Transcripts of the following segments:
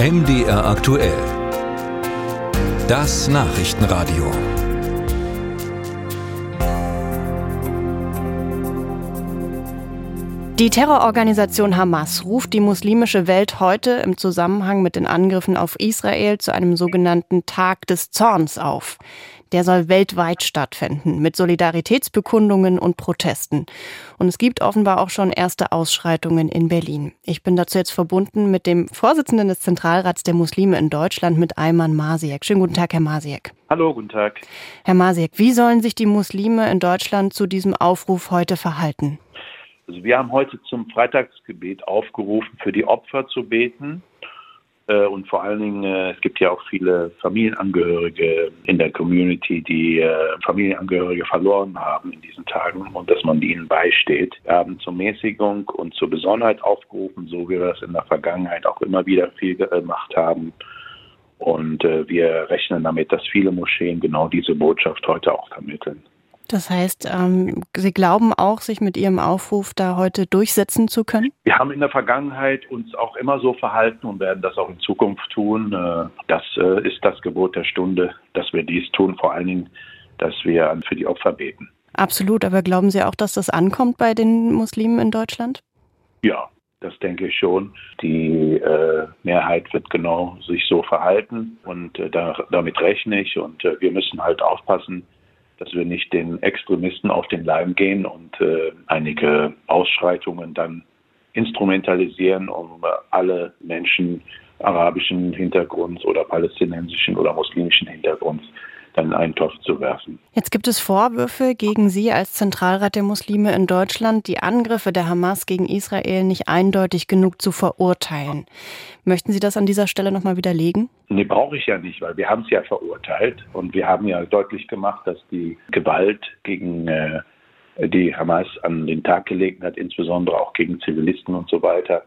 MDR aktuell. Das Nachrichtenradio. Die Terrororganisation Hamas ruft die muslimische Welt heute im Zusammenhang mit den Angriffen auf Israel zu einem sogenannten Tag des Zorns auf. Der soll weltweit stattfinden, mit Solidaritätsbekundungen und Protesten. Und es gibt offenbar auch schon erste Ausschreitungen in Berlin. Ich bin dazu jetzt verbunden mit dem Vorsitzenden des Zentralrats der Muslime in Deutschland, mit Ayman Masiek. Schönen guten Tag, Herr Masiek. Hallo, guten Tag. Herr Masiek, wie sollen sich die Muslime in Deutschland zu diesem Aufruf heute verhalten? Also wir haben heute zum Freitagsgebet aufgerufen, für die Opfer zu beten und vor allen Dingen, äh, es gibt ja auch viele Familienangehörige in der Community, die äh, Familienangehörige verloren haben in diesen Tagen und dass man ihnen beisteht. Wir haben zur Mäßigung und zur Besonnenheit aufgerufen, so wie wir es in der Vergangenheit auch immer wieder viel gemacht haben. Und wir rechnen damit, dass viele Moscheen genau diese Botschaft heute auch vermitteln. Das heißt, ähm, Sie glauben auch, sich mit Ihrem Aufruf da heute durchsetzen zu können? Wir haben in der Vergangenheit uns auch immer so verhalten und werden das auch in Zukunft tun. Äh, das äh, ist das Gebot der Stunde, dass wir dies tun, vor allen Dingen, dass wir für die Opfer beten. Absolut, aber glauben Sie auch, dass das ankommt bei den Muslimen in Deutschland? Ja, das denke ich schon. Die äh, Mehrheit wird genau sich so verhalten und äh, da, damit rechne ich und äh, wir müssen halt aufpassen, dass wir nicht den Extremisten auf den Leim gehen und äh, einige Ausschreitungen dann instrumentalisieren, um äh, alle Menschen arabischen Hintergrunds oder palästinensischen oder muslimischen Hintergrunds in einen Topf zu werfen. Jetzt gibt es Vorwürfe gegen Sie als Zentralrat der Muslime in Deutschland, die Angriffe der Hamas gegen Israel nicht eindeutig genug zu verurteilen. Möchten Sie das an dieser Stelle nochmal widerlegen? Nee, brauche ich ja nicht, weil wir haben es ja verurteilt und wir haben ja deutlich gemacht, dass die Gewalt gegen äh, die Hamas an den Tag gelegt hat, insbesondere auch gegen Zivilisten und so weiter,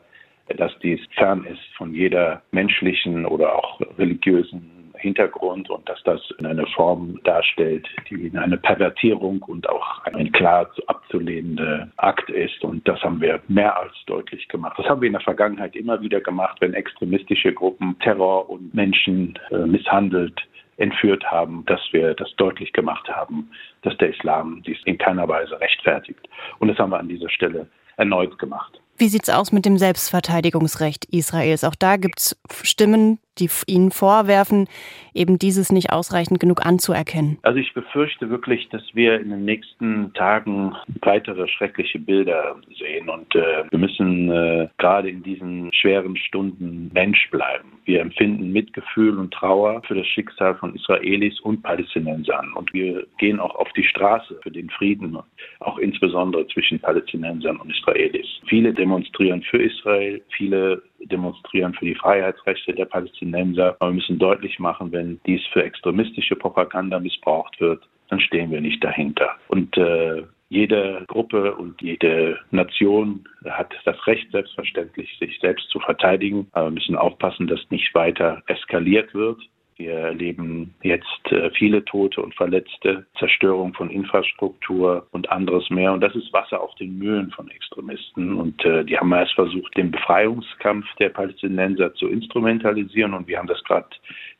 dass dies fern ist von jeder menschlichen oder auch religiösen Hintergrund und dass das eine Form darstellt, die eine Pervertierung und auch ein klar abzulehnender Akt ist. Und das haben wir mehr als deutlich gemacht. Das haben wir in der Vergangenheit immer wieder gemacht, wenn extremistische Gruppen Terror und Menschen äh, misshandelt entführt haben, dass wir das deutlich gemacht haben, dass der Islam dies in keiner Weise rechtfertigt. Und das haben wir an dieser Stelle erneut gemacht. Wie sieht es aus mit dem Selbstverteidigungsrecht Israels? Auch da gibt es Stimmen, die ihnen vorwerfen, eben dieses nicht ausreichend genug anzuerkennen. Also ich befürchte wirklich, dass wir in den nächsten Tagen weitere schreckliche Bilder sehen. Und äh, wir müssen äh, gerade in diesen schweren Stunden Mensch bleiben. Wir empfinden Mitgefühl und Trauer für das Schicksal von Israelis und Palästinensern. Und wir gehen auch auf die Straße für den Frieden, auch insbesondere zwischen Palästinensern und Israelis. Viele demonstrieren für Israel, viele demonstrieren für die Freiheitsrechte der Palästinenser. Aber wir müssen deutlich machen, wenn dies für extremistische Propaganda missbraucht wird, dann stehen wir nicht dahinter. Und äh, jede Gruppe und jede Nation hat das Recht, selbstverständlich sich selbst zu verteidigen. Aber wir müssen aufpassen, dass nicht weiter eskaliert wird. Wir erleben jetzt äh, viele Tote und Verletzte, Zerstörung von Infrastruktur und anderes mehr. Und das ist Wasser auf den Mühlen von Extremisten. Und äh, die Hamas versucht, den Befreiungskampf der Palästinenser zu instrumentalisieren. Und wir haben das gerade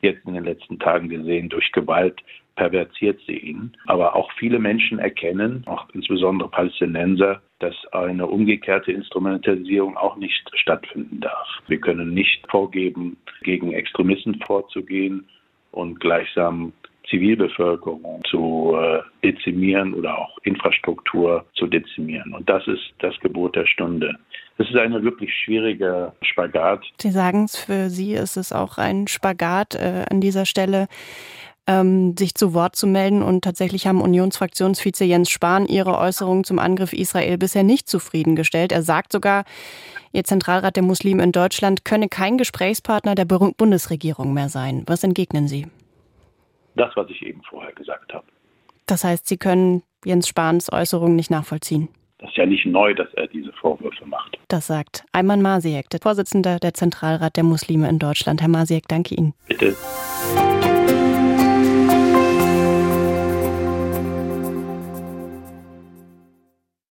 jetzt in den letzten Tagen gesehen, durch Gewalt pervertiert sie ihn. Aber auch viele Menschen erkennen, auch insbesondere Palästinenser, dass eine umgekehrte Instrumentalisierung auch nicht stattfinden darf. Wir können nicht vorgeben, gegen Extremisten vorzugehen und gleichsam Zivilbevölkerung zu äh, dezimieren oder auch Infrastruktur zu dezimieren. Und das ist das Gebot der Stunde. Das ist eine wirklich schwierige Spagat. Sie sagen es, für Sie ist es auch ein Spagat äh, an dieser Stelle ähm, sich zu Wort zu melden. Und tatsächlich haben Unionsfraktionsvize Jens Spahn ihre Äußerungen zum Angriff Israel bisher nicht zufriedengestellt. Er sagt sogar, Ihr Zentralrat der Muslime in Deutschland könne kein Gesprächspartner der Bundesregierung mehr sein. Was entgegnen Sie? Das, was ich eben vorher gesagt habe. Das heißt, Sie können Jens Spahns Äußerungen nicht nachvollziehen? Das ist ja nicht neu, dass er diese Vorwürfe macht. Das sagt Ayman Masiek, der Vorsitzende der Zentralrat der Muslime in Deutschland. Herr Masiek, danke Ihnen. Bitte.